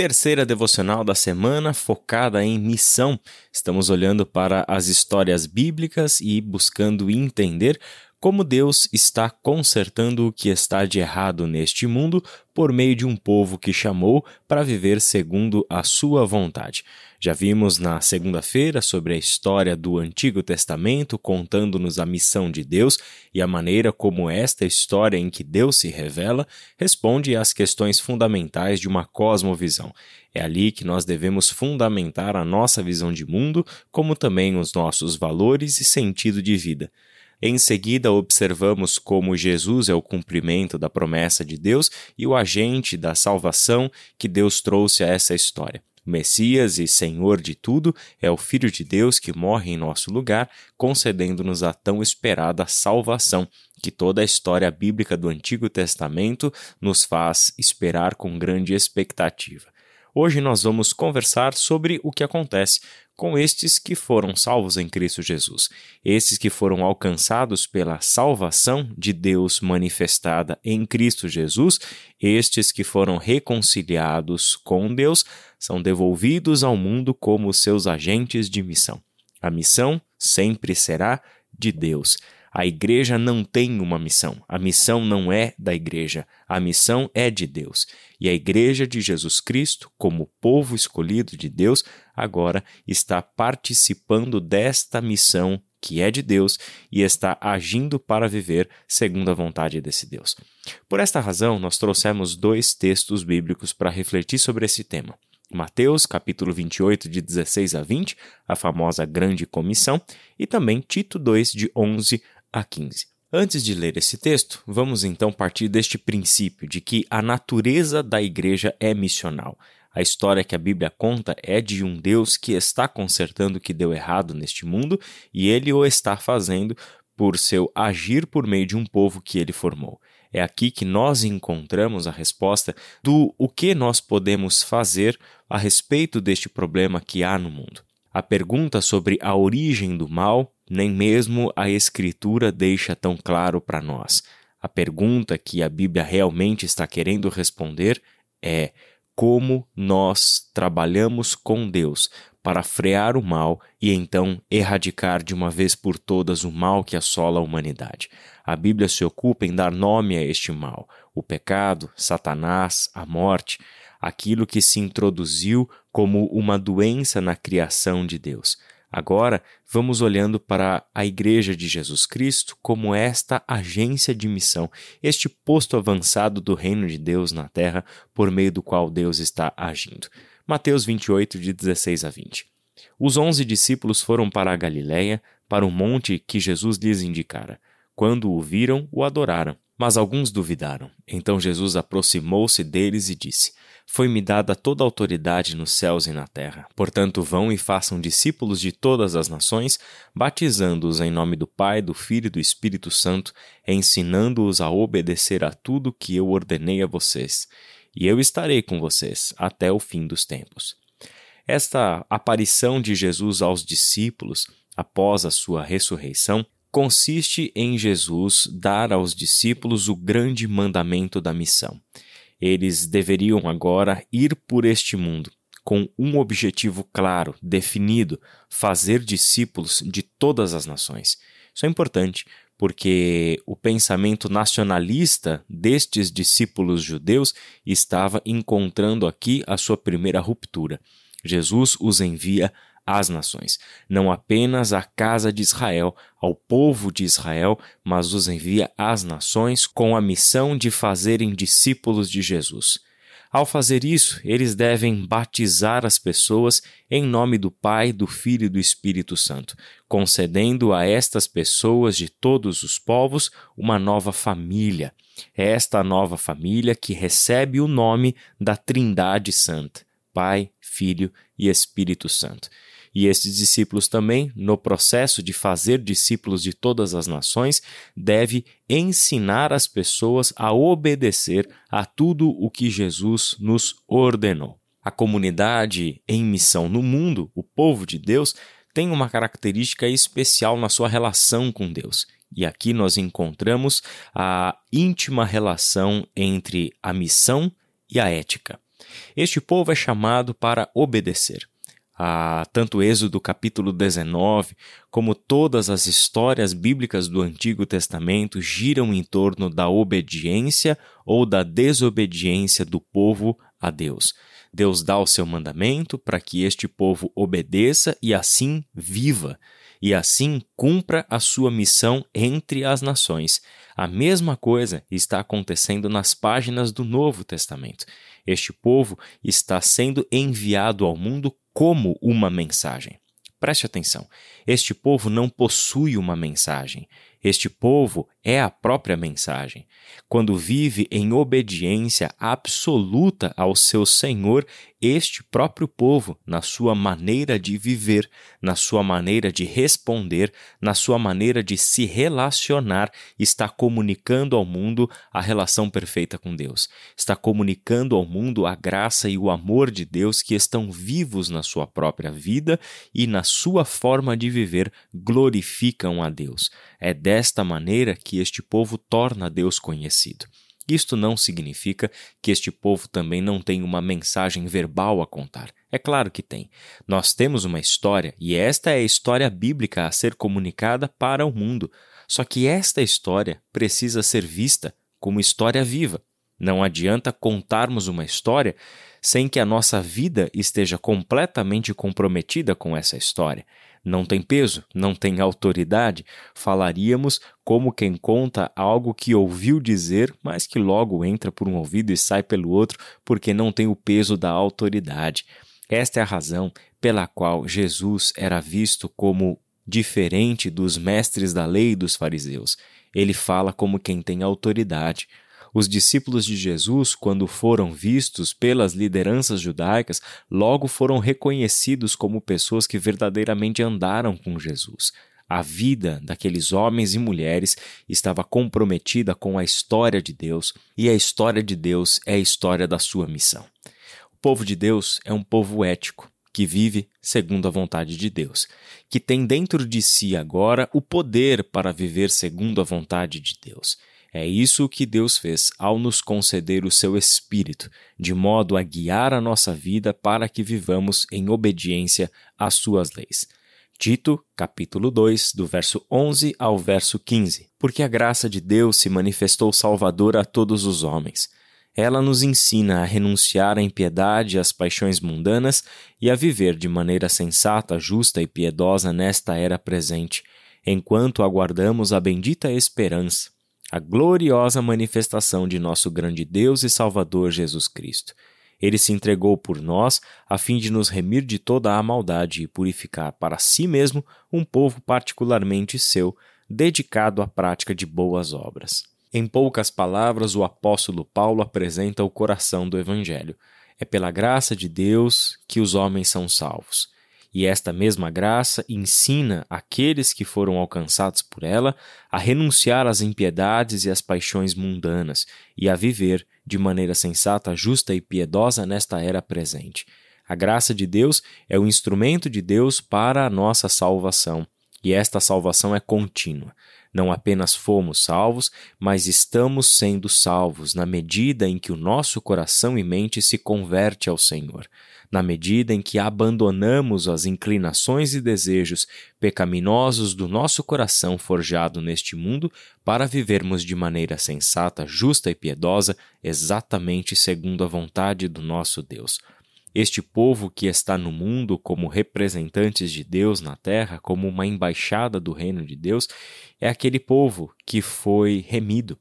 Terceira devocional da semana focada em missão. Estamos olhando para as histórias bíblicas e buscando entender como Deus está consertando o que está de errado neste mundo por meio de um povo que chamou para viver segundo a sua vontade. Já vimos na segunda-feira sobre a história do Antigo Testamento contando-nos a missão de Deus e a maneira como esta história em que Deus se revela responde às questões fundamentais de uma cosmovisão. É ali que nós devemos fundamentar a nossa visão de mundo, como também os nossos valores e sentido de vida. Em seguida, observamos como Jesus é o cumprimento da promessa de Deus e o agente da salvação que Deus trouxe a essa história. Messias e Senhor de tudo é o Filho de Deus que morre em nosso lugar, concedendo-nos a tão esperada salvação que toda a história bíblica do Antigo Testamento nos faz esperar com grande expectativa. Hoje nós vamos conversar sobre o que acontece com estes que foram salvos em Cristo Jesus, esses que foram alcançados pela salvação de Deus manifestada em Cristo Jesus, estes que foram reconciliados com Deus, são devolvidos ao mundo como seus agentes de missão. A missão sempre será de Deus. A igreja não tem uma missão. A missão não é da igreja. A missão é de Deus. E a igreja de Jesus Cristo, como povo escolhido de Deus, agora está participando desta missão que é de Deus e está agindo para viver segundo a vontade desse Deus. Por esta razão, nós trouxemos dois textos bíblicos para refletir sobre esse tema. Mateus, capítulo 28, de 16 a 20, a famosa Grande Comissão, e também Tito 2, de 11 a 15. Antes de ler esse texto, vamos então partir deste princípio de que a natureza da igreja é missional. A história que a Bíblia conta é de um Deus que está consertando o que deu errado neste mundo e ele o está fazendo por seu agir por meio de um povo que ele formou. É aqui que nós encontramos a resposta do o que nós podemos fazer a respeito deste problema que há no mundo. A pergunta sobre a origem do mal nem mesmo a Escritura deixa tão claro para nós. A pergunta que a Bíblia realmente está querendo responder é como nós trabalhamos com Deus para frear o mal e então erradicar de uma vez por todas o mal que assola a humanidade. A Bíblia se ocupa em dar nome a este mal, o pecado, Satanás, a morte, aquilo que se introduziu como uma doença na criação de Deus. Agora, vamos olhando para a Igreja de Jesus Cristo como esta agência de missão, este posto avançado do reino de Deus na terra por meio do qual Deus está agindo. Mateus 28, de 16 a 20. Os onze discípulos foram para a Galiléia, para o monte que Jesus lhes indicara. Quando o viram, o adoraram. Mas alguns duvidaram. Então Jesus aproximou-se deles e disse: foi-me dada toda a autoridade nos céus e na terra. Portanto, vão e façam discípulos de todas as nações, batizando-os em nome do Pai, do Filho e do Espírito Santo, ensinando-os a obedecer a tudo que eu ordenei a vocês. E eu estarei com vocês até o fim dos tempos. Esta aparição de Jesus aos discípulos, após a sua ressurreição, consiste em Jesus dar aos discípulos o grande mandamento da missão. Eles deveriam agora ir por este mundo com um objetivo claro, definido: fazer discípulos de todas as nações. Isso é importante porque o pensamento nacionalista destes discípulos judeus estava encontrando aqui a sua primeira ruptura. Jesus os envia às nações, não apenas à casa de Israel, ao povo de Israel, mas os envia às nações com a missão de fazerem discípulos de Jesus. Ao fazer isso, eles devem batizar as pessoas em nome do Pai, do Filho e do Espírito Santo, concedendo a estas pessoas de todos os povos uma nova família. É esta nova família que recebe o nome da Trindade Santa: Pai, Filho e Espírito Santo. E estes discípulos também, no processo de fazer discípulos de todas as nações, deve ensinar as pessoas a obedecer a tudo o que Jesus nos ordenou. A comunidade em missão no mundo, o povo de Deus, tem uma característica especial na sua relação com Deus. E aqui nós encontramos a íntima relação entre a missão e a ética. Este povo é chamado para obedecer. Ah, tanto Êxodo capítulo 19, como todas as histórias bíblicas do Antigo Testamento giram em torno da obediência ou da desobediência do povo a Deus. Deus dá o seu mandamento para que este povo obedeça e assim viva, e assim cumpra a sua missão entre as nações. A mesma coisa está acontecendo nas páginas do Novo Testamento. Este povo está sendo enviado ao mundo como uma mensagem. Preste atenção: este povo não possui uma mensagem, este povo é a própria mensagem. Quando vive em obediência absoluta ao seu Senhor, este próprio povo, na sua maneira de viver, na sua maneira de responder, na sua maneira de se relacionar, está comunicando ao mundo a relação perfeita com Deus. Está comunicando ao mundo a graça e o amor de Deus que estão vivos na sua própria vida e na sua forma de viver glorificam a Deus. É desta maneira que este povo torna Deus conhecido. Isto não significa que este povo também não tem uma mensagem verbal a contar. É claro que tem. Nós temos uma história e esta é a história bíblica a ser comunicada para o mundo. Só que esta história precisa ser vista como história viva. Não adianta contarmos uma história sem que a nossa vida esteja completamente comprometida com essa história não tem peso, não tem autoridade, falaríamos como quem conta algo que ouviu dizer, mas que logo entra por um ouvido e sai pelo outro porque não tem o peso da autoridade. Esta é a razão pela qual Jesus era visto como diferente dos mestres da lei e dos fariseus. Ele fala como quem tem autoridade. Os discípulos de Jesus, quando foram vistos pelas lideranças judaicas, logo foram reconhecidos como pessoas que verdadeiramente andaram com Jesus. A vida daqueles homens e mulheres estava comprometida com a história de Deus, e a história de Deus é a história da sua missão. O povo de Deus é um povo ético, que vive segundo a vontade de Deus, que tem dentro de si agora o poder para viver segundo a vontade de Deus. É isso que Deus fez ao nos conceder o seu Espírito, de modo a guiar a nossa vida para que vivamos em obediência às suas leis. Tito, capítulo 2, do verso 11 ao verso 15. Porque a graça de Deus se manifestou salvadora a todos os homens. Ela nos ensina a renunciar à impiedade e às paixões mundanas e a viver de maneira sensata, justa e piedosa nesta era presente, enquanto aguardamos a bendita esperança a gloriosa manifestação de nosso grande Deus e Salvador Jesus Cristo. Ele se entregou por nós a fim de nos remir de toda a maldade e purificar para si mesmo um povo particularmente seu, dedicado à prática de boas obras. Em poucas palavras, o apóstolo Paulo apresenta o coração do Evangelho. É pela graça de Deus que os homens são salvos. E esta mesma graça ensina aqueles que foram alcançados por ela a renunciar às impiedades e às paixões mundanas e a viver de maneira sensata, justa e piedosa nesta era presente. A graça de Deus é o instrumento de Deus para a nossa salvação, e esta salvação é contínua. Não apenas fomos salvos, mas estamos sendo salvos na medida em que o nosso coração e mente se converte ao Senhor na medida em que abandonamos as inclinações e desejos pecaminosos do nosso coração forjado neste mundo para vivermos de maneira sensata, justa e piedosa, exatamente segundo a vontade do nosso Deus. Este povo que está no mundo como representantes de Deus na terra, como uma embaixada do reino de Deus, é aquele povo que foi remido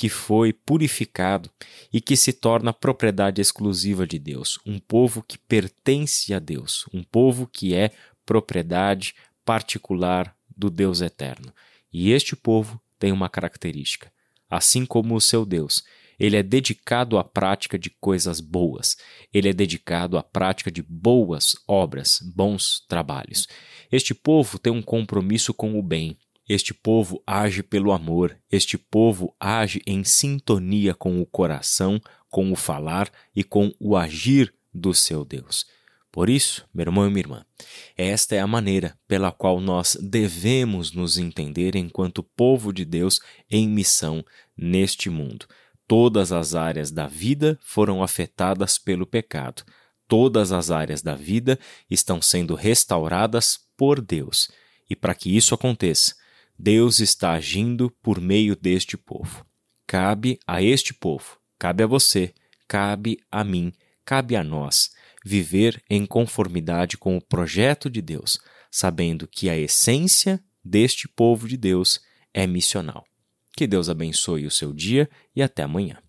que foi purificado e que se torna propriedade exclusiva de Deus, um povo que pertence a Deus, um povo que é propriedade particular do Deus eterno. E este povo tem uma característica: assim como o seu Deus, ele é dedicado à prática de coisas boas, ele é dedicado à prática de boas obras, bons trabalhos. Este povo tem um compromisso com o bem, este povo age pelo amor, este povo age em sintonia com o coração, com o falar e com o agir do seu Deus. Por isso, meu irmão e minha irmã, esta é a maneira pela qual nós devemos nos entender enquanto povo de Deus em missão neste mundo. Todas as áreas da vida foram afetadas pelo pecado. Todas as áreas da vida estão sendo restauradas por Deus. E para que isso aconteça, Deus está agindo por meio deste povo. Cabe a este povo, cabe a você, cabe a mim, cabe a nós viver em conformidade com o projeto de Deus, sabendo que a essência deste povo de Deus é missional. Que Deus abençoe o seu dia e até amanhã.